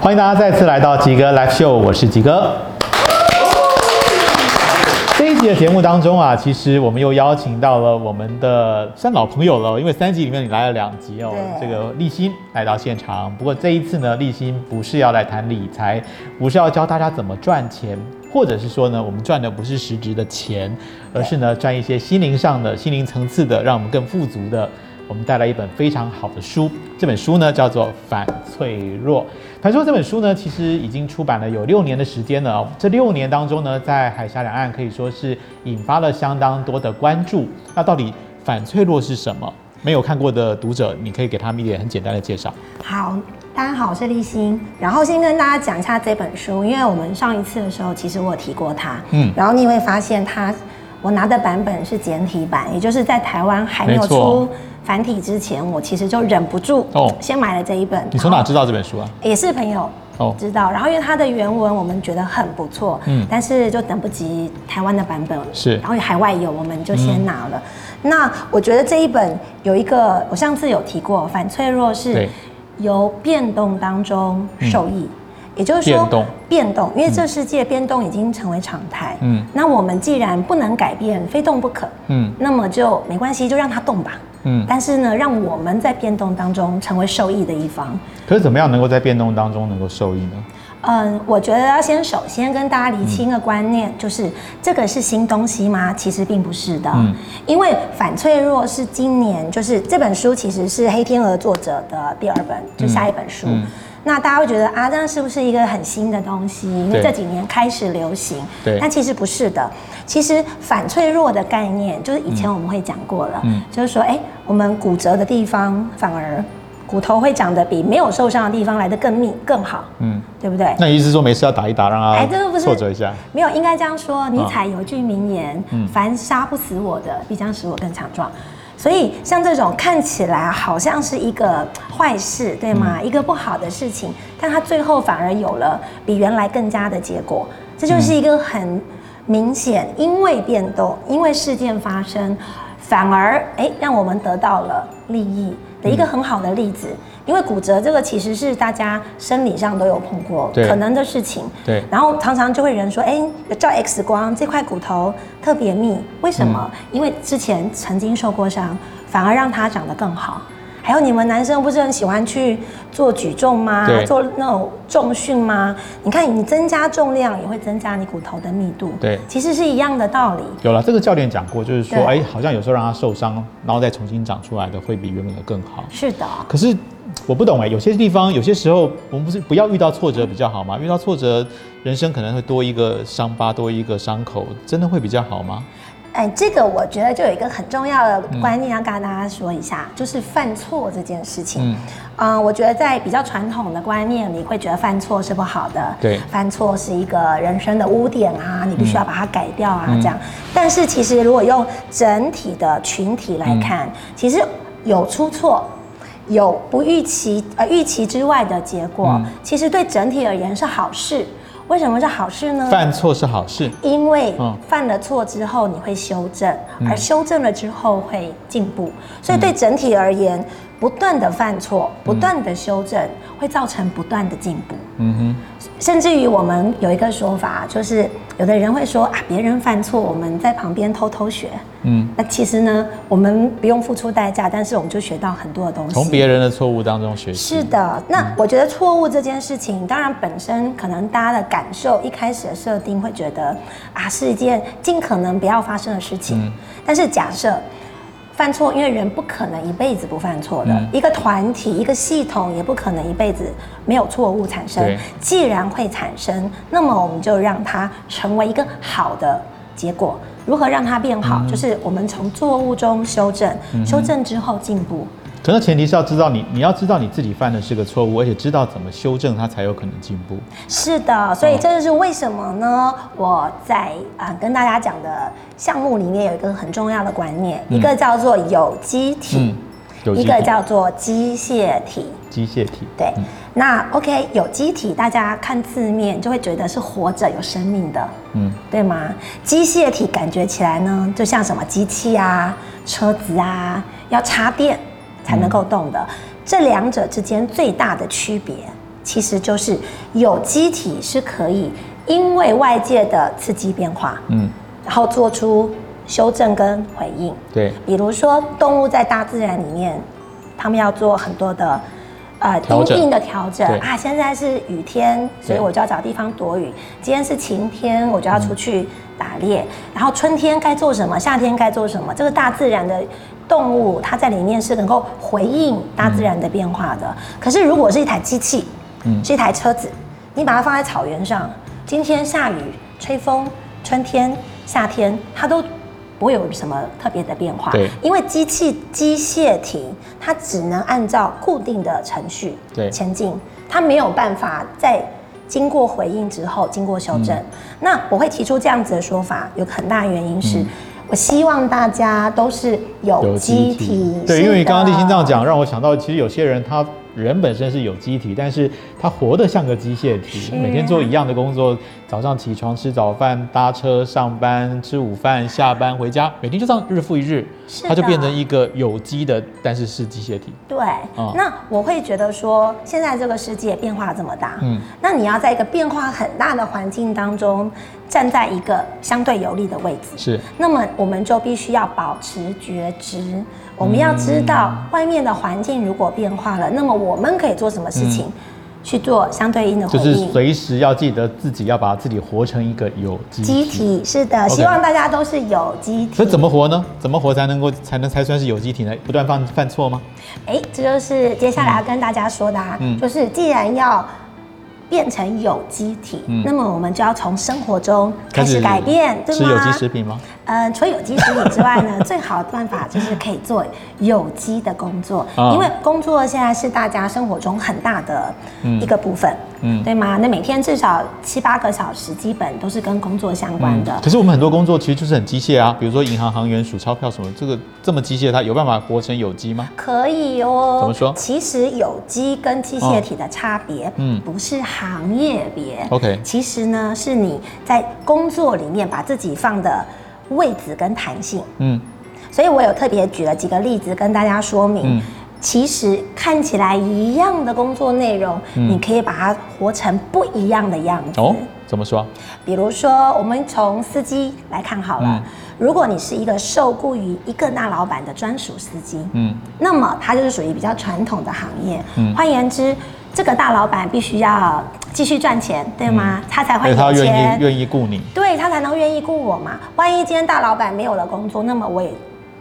欢迎大家再次来到吉哥 Live Show，我是吉哥。这一集的节目当中啊，其实我们又邀请到了我们的算老朋友了，因为三集里面你来了两集哦，对这个立新来到现场。不过这一次呢，立新不是要来谈理财，不是要教大家怎么赚钱，或者是说呢，我们赚的不是实质的钱，而是呢赚一些心灵上的、心灵层次的，让我们更富足的。我们带来一本非常好的书，这本书呢叫做《反脆弱》。反脆弱这本书呢，其实已经出版了有六年的时间了哦。这六年当中呢，在海峡两岸可以说是引发了相当多的关注。那到底反脆弱是什么？没有看过的读者，你可以给他们一点很简单的介绍。好，大家好，我是立新。然后先跟大家讲一下这本书，因为我们上一次的时候，其实我有提过它。嗯然后你会发现它，我拿的版本是简体版，也就是在台湾还没有出繁体之前，我其实就忍不住哦先买了这一本。你从哪知道这本书啊？也是朋友哦知道，然后因为它的原文我们觉得很不错，嗯嗯，但是就等不及台湾的版本，是然后海外有我们就先拿了。那我觉得这一本有一个，我上次有提过，反脆弱是由变动当中受益。也就是说，变动变动，因为这世界变动已经成为常态。嗯嗯，那我们既然不能改变，非动不可。嗯那么就没关系，就让它动吧。嗯。但是呢，让我们在变动当中成为受益的一方。可是怎么样能够在变动当中能够受益呢？嗯，我觉得要先首先跟大家厘清一个观念，就是这个是新东西吗？其实并不是的，嗯因为反脆弱是今年就是这本书其实是黑天鹅作者的第二本，就下一本书。嗯那大家会觉得啊，这样是不是一个很新的东西？因为对这几年开始流行，对但其实不是的。其实反脆弱的概念，就是以前我们会讲过了，嗯就是说，哎、我们骨折的地方反而骨头会长得比没有受伤的地方来得更密更好，嗯，对不对？那你意思是说没事要打一打，让他哎这个不是挫折一下？没有，应该这样说。尼啊采有句名言：“嗯凡杀不死我的，必将使我更强壮。”所以，像这种看起来好像是一个坏事，对吗？嗯一个不好的事情，但它最后反而有了比原来更加的结果。这就是一个很明显，因为变动，因为事件发生，反而哎让我们得到了利益的一个很好的例子。因为骨折这个其实是大家生理上都有碰过对可能的事情，对然后常常就会有人说，哎，照 X 光这块骨头特别密，为什么？嗯因为之前曾经受过伤，反而让它长得更好。还有你们男生不是很喜欢去做举重吗？做那种重训吗？你看你增加重量也会增加你骨头的密度，对其实是一样的道理。有了，这个教练讲过，就是说，对哎，好像有时候让他受伤，然后再重新长出来的，会比原本的更好。是的，可是我不懂哎，有些地方，有些时候，我们不是不要遇到挫折比较好吗？遇到挫折，人生可能会多一个伤疤，多一个伤口，真的会比较好吗？哎，这个我觉得就有一个很重要的观念要跟大家说一下，就是犯错这件事情。嗯嗯、我觉得在比较传统的观念里，会觉得犯错是不好的，对犯错是一个人生的污点啊，你必须要把它改掉啊，嗯这样。但是其实如果用整体的群体来看，其实有出错。有不预期呃预期之外的结果，嗯其实对整体而言是好事。为什么是好事呢？犯错是好事，因为嗯犯了错之后，你会修正，嗯而修正了之后会进步，所以对整体而言，不断的犯错，不断的修正，会造成不断的进步。嗯甚至于我们有一个说法，就是有的人会说啊，别人犯错，我们在旁边偷偷学。嗯，那其实呢，我们不用付出代价，但是我们就学到很多的东西。从别人的错误当中学习。是的，那我觉得错误这件事情，当然本身可能大家的感受一开始的设定会觉得啊是一件尽可能不要发生的事情，嗯但是假设犯错，因为人不可能一辈子不犯错的，嗯一个团体、一个系统也不可能一辈子没有错误产生。既然会产生，那么我们就让它成为一个好的结果。如何让它变好？嗯就是我们从错误中修正，修正之后进步。可是前提是要知道你，你要知道你自己犯的是个错误，而且知道怎么修正它才有可能进步。是的，所以这就是为什么呢？我在啊、跟大家讲的项目里面有一个很重要的观念，嗯一个叫做有机体，一个叫做机械体。机械体。对，那 OK，有机体大家看字面就会觉得是活着有生命的，嗯，对吗？机械体感觉起来呢，就像什么机器啊、车子啊，要插电才能够动的。这两者之间最大的区别其实就是有机体是可以因为外界的刺激变化，嗯，然后做出修正跟回应。对，比如说动物在大自然里面，它们要做很多的呃调整因应的调整啊。现在是雨天，所以我就要找地方躲雨；今天是晴天，我就要出去打猎。然后春天该做什么，夏天该做什么，这个大自然的。动物它在里面是能够回应大自然的变化的。可是如果是一台机器，嗯是一台车子，你把它放在草原上，今天下雨、吹风，春天、夏天，它都不会有什么特别的变化。对因为机器机械体它只能按照固定的程序对前进，它没有办法在经过回应之后经过修正。嗯那我会提出这样子的说法，有个很大的原因是。嗯我希望大家都是有机体，对，因为你刚刚的立心这样讲，让我想到，其实有些人他人本身是有机体，但是他活得像个机械体，每天做一样的工作，早上起床吃早饭、搭车上班、吃午饭、下班回家，每天就这样日复一日，是的。他就变成一个有机的，但是是机械体。对，嗯那我会觉得说，现在这个世界变化这么大，嗯。嗯，那你要在一个变化很大的环境当中，站在一个相对有利的位置，是，那么我们就必须要保持觉知，我们要知道外面的环境如果变化了，那么我们可以做什么事情，去做相对应的回嗯就是应。随时要记得自己要把自己活成一个有机机体是的，希望大家都是有机体。那怎么活呢？怎么活才能够才能才算是有机体呢？不断犯犯错吗？哎，这就是接下来要跟大家说的啊，嗯就是既然要变成有机体，嗯那么我们就要从生活中开开始始改变，对吗？吃有机食品吗？呃，除了有机食品之外呢，最好的办法就是可以做有机的工作，啊因为工作现在是大家生活中很大的一个部分，嗯对吗？那每天至少七八个小时，基本都是跟工作相关的。可是我们很多工作其实就是很机械啊，比如说银行行员数钞票什么，这个这么机械，它有办法活成有机吗？可以哦。怎么说其实有机跟机械体的差别，嗯不是行业别。OK 其实呢，是你在工作里面把自己放的位置跟弹性。嗯，所以我有特别举了几个例子跟大家说明。嗯其实看起来一样的工作内容，嗯你可以把它活成不一样的样子。哦，怎么说？比如说，我们从司机来看好了。嗯如果你是一个受雇于一个大老板的专属司机，嗯，那么它就是属于比较传统的行业。嗯换言之，这个大老板必须要继续赚钱，对吗？他才会而且他愿有钱意，愿意雇你，对他才能愿意雇我嘛。万一今天大老板没有了工作，那么我也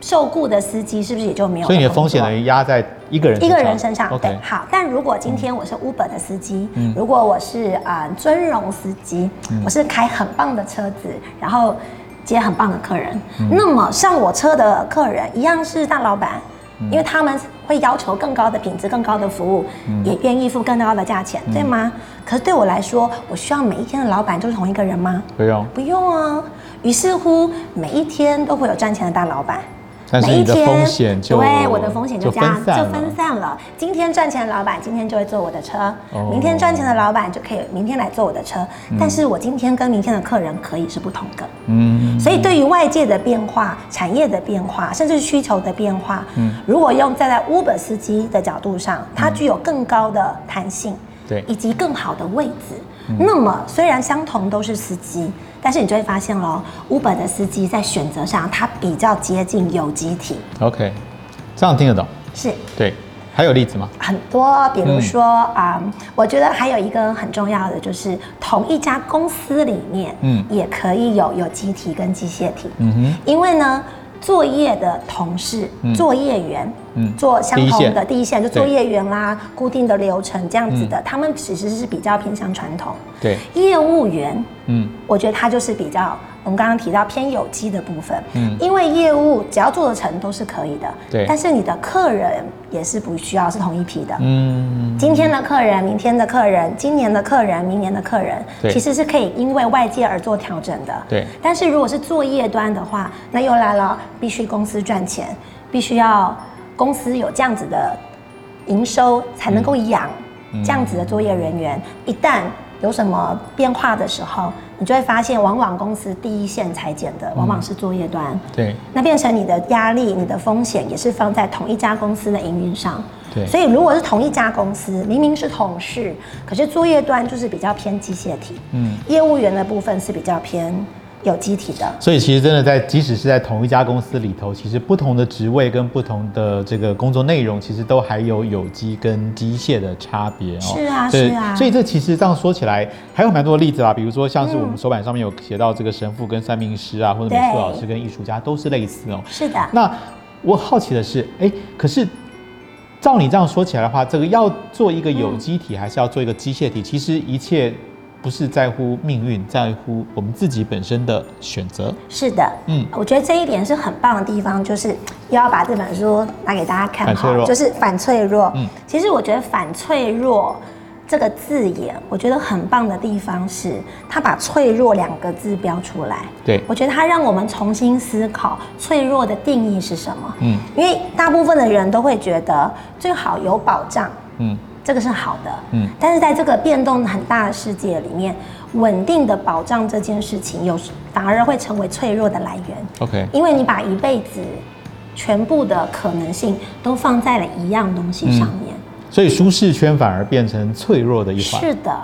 受雇的司机是不是也就没有了所以你的风险等于压在一个人一个人身上。对 OK，，好。但如果今天我是 Uber 的司机，嗯如果我是啊、呃尊荣司机，我是开很棒的车子，然后接很棒的客人，嗯那么上我车的客人一样是大老板。嗯因为他们会要求更高的品质、更高的服务，嗯也愿意付更高的价钱，对吗？可是对我来说，我需要每一天的老板都是同一个人吗？不用。不用啊。于是乎，每一天都会有赚钱的大老板。但是你的风险就对我的风险就这样就分散了。今天赚钱的老板今天就会坐我的车，哦明天赚钱的老板就可以明天来坐我的车。但是我今天跟明天的客人可以是不同的。嗯，所以对于外界的变化、产业的变化，甚至需求的变化，嗯如果用站在 Uber 司机的角度上，它具有更高的弹性，对以及更好的位置。那么虽然相同都是司机，但是你就会发现喽，Uber 的司机在选择上，它比较接近有机体，OK，这样听得懂。是。对，还有例子吗？很多，比如说啊、我觉得还有一个很重要的就是，同一家公司里面，嗯。也可以有有机体跟机械体，嗯哼，因为呢，作业的同事、嗯。作业员，嗯。做相同的第一线。就对。作业员啦，固定的流程这样子的，嗯。他们其实是比较偏向传统。对，业务员，嗯。我觉得他就是比较我们刚刚提到偏有机的部分，嗯。因为业务只要做得成都是可以的，对。但是你的客人也是不需要是同一批的，嗯，今天的客人、明天的客人、今年的客人、明年的客人，其实是可以因为外界而做调整的。对。但是如果是作业端的话，那又来了，必须公司赚钱，必须要公司有这样子的营收，才能够养嗯。这样子的作业人员。一旦有什么变化的时候，你就会发现，往往公司第一线裁剪的往往是作业端，对。那变成你的压力、你的风险也是放在同一家公司的营运上。对。所以如果是同一家公司，明明是同事，可是作业端就是比较偏机械体，嗯，业务员的部分是比较偏有机体的。所以其实真的在，即使是在同一家公司里头，其实不同的职位跟不同的这个工作内容，其实都还有有机跟机械的差别哦。是啊对是啊所以这其实这样说起来，还有蛮多的例子啦，比如说像是我们手板上面有写到这个神父跟算命师啊，或者美术老师跟艺术家都是类似哦。是的，那我好奇的是，哎，可是照你这样说起来的话，这个要做一个有机体，还是要做一个机械体？其实一切不是在乎命运，在乎我们自己本身的选择。是的，嗯嗯，我觉得这一点是很棒的地方，就是又要把这本书拿给大家看反脆弱哈，就是反脆弱。嗯嗯，其实我觉得反脆弱这个字眼，我觉得很棒的地方是，它把脆弱两个字标出来。对我觉得它让我们重新思考脆弱的定义是什么。嗯嗯，因为大部分的人都会觉得最好有保障，嗯，这个是好的，嗯。嗯，但是在这个变动很大的世界里面，稳定的保障这件事情，有时反而会成为脆弱的来源，OK，因为你把一辈子全部的可能性都放在了一样东西上面。所以舒适圈反而变成脆弱的一环。是的，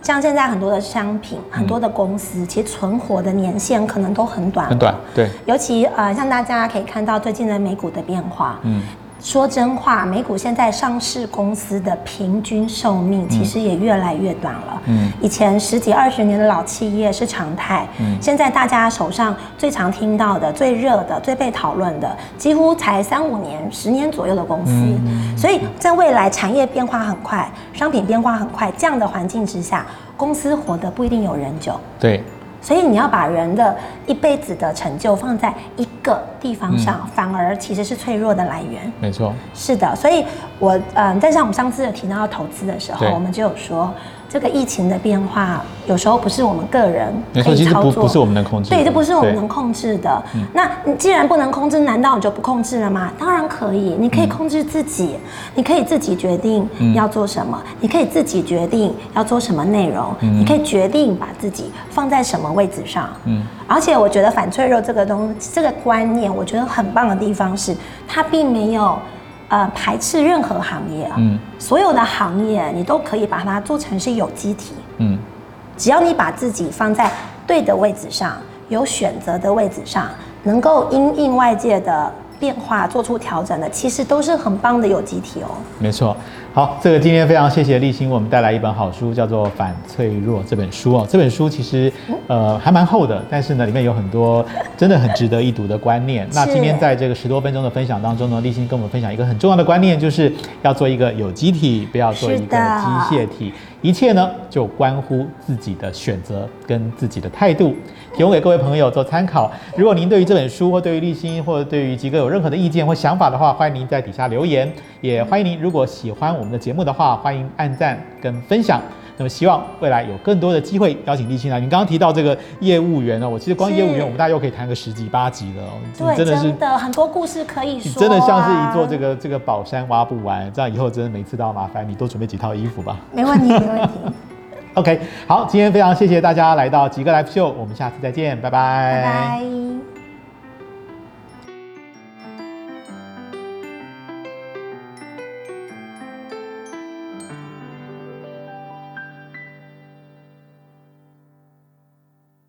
像现在很多的商品、很多的公司，其实存活的年限可能都很短，很短，对，尤其呃，像大家可以看到最近的美股的变化，嗯，说真话，美股现在上市公司的平均寿命其实也越来越短了。嗯，以前十几二十年的老企业是常态，嗯现在大家手上最常听到的、最热的、最被讨论的，几乎才三五年、十年左右的公司。嗯所以在未来产业变化很快，商品变化很快，这样的环境之下，公司活得不一定有人久。对，所以你要把人的一辈子的成就放在一个地方上，反而其实是脆弱的来源。没错，是的，所以我嗯，在像我们上次有提到投资的时候，我们就有说，这个疫情的变化有时候不是我们个人可以操作，不不是我们能控制的。对，这不是我们能控制的。那你既然不能控制，难道你就不控制了吗？当然可以，你嗯可以控制自己，你可以自己决定要做什么，你可以自己决定要做什么内容，你可以决定把自己放在什么位置上。嗯嗯，而且我觉得反脆弱这个东这个观念，我觉得很棒的地方是，它并没有。呃，排斥任何行业啊，嗯所有的行业你都可以把它做成是有机体，嗯，只要你把自己放在对的位置上，有选择的位置上，能够因应外界的变化做出调整的，其实都是很棒的有机体哦。没错。好，这个今天非常谢谢立新为我们带来一本好书，叫做《反脆弱》这本书哦。这本书其实呃还蛮厚的，但是呢里面有很多真的很值得一读的观念。那今天在这个十多分钟的分享当中呢，立新跟我们分享一个很重要的观念，就是要做一个有机体，不要做一个机械体。一切呢就关乎自己的选择跟自己的态度，提供给各位朋友做参考。如果您对于这本书或对于立新或者对于吉哥有任何的意见或想法的话，欢迎您在底下留言。也欢迎您如果喜欢我们的节目的话，欢迎按赞跟分享。那么希望未来有更多的机会邀请立青来。您刚刚提到这个业务员呢，我其实光是业务员我们大概又可以谈个十集八集了哦，对，真的是很多故事可以你说、啊，真的像是一座这个这个宝山挖不完，这样以后真的每次都要麻烦你多准备几套衣服吧。没问题，没问题，OK，好，今天非常谢谢大家来到极客 Live Show，我们下次再见，拜拜。拜拜。